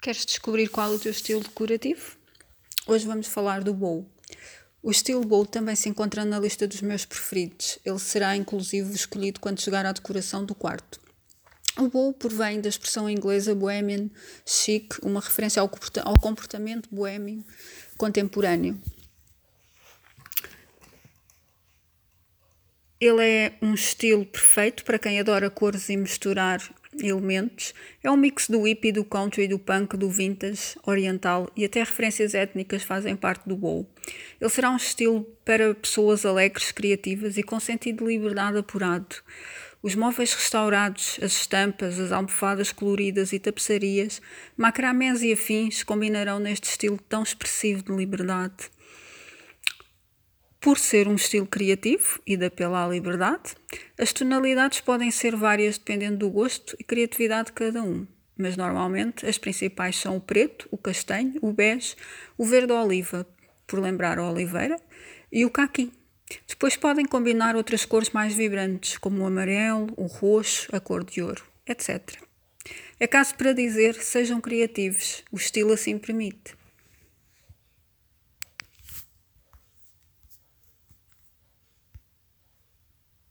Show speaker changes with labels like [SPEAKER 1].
[SPEAKER 1] Queres descobrir qual é o teu estilo decorativo? Hoje vamos falar do bowl. O estilo bowl também se encontra na lista dos meus preferidos. Ele será inclusive escolhido quando chegar à decoração do quarto. O bowl provém da expressão inglesa bohemian chic, uma referência ao comportamento boêmio contemporâneo. Ele é um estilo perfeito para quem adora cores e misturar elementos. É um mix do hippie, do country, do punk, do vintage, oriental e até referências étnicas fazem parte do bowl. Ele será um estilo para pessoas alegres, criativas e com sentido de liberdade apurado. Os móveis restaurados, as estampas, as almofadas coloridas e tapeçarias, macramés e afins combinarão neste estilo tão expressivo de liberdade. Por ser um estilo criativo e de apelo à liberdade, as tonalidades podem ser várias dependendo do gosto e criatividade de cada um, mas normalmente as principais são o preto, o castanho, o bege, o verde oliva, por lembrar a oliveira, e o caqui. Depois podem combinar outras cores mais vibrantes, como o amarelo, o roxo, a cor de ouro, etc. É caso para dizer, sejam criativos, o estilo assim permite.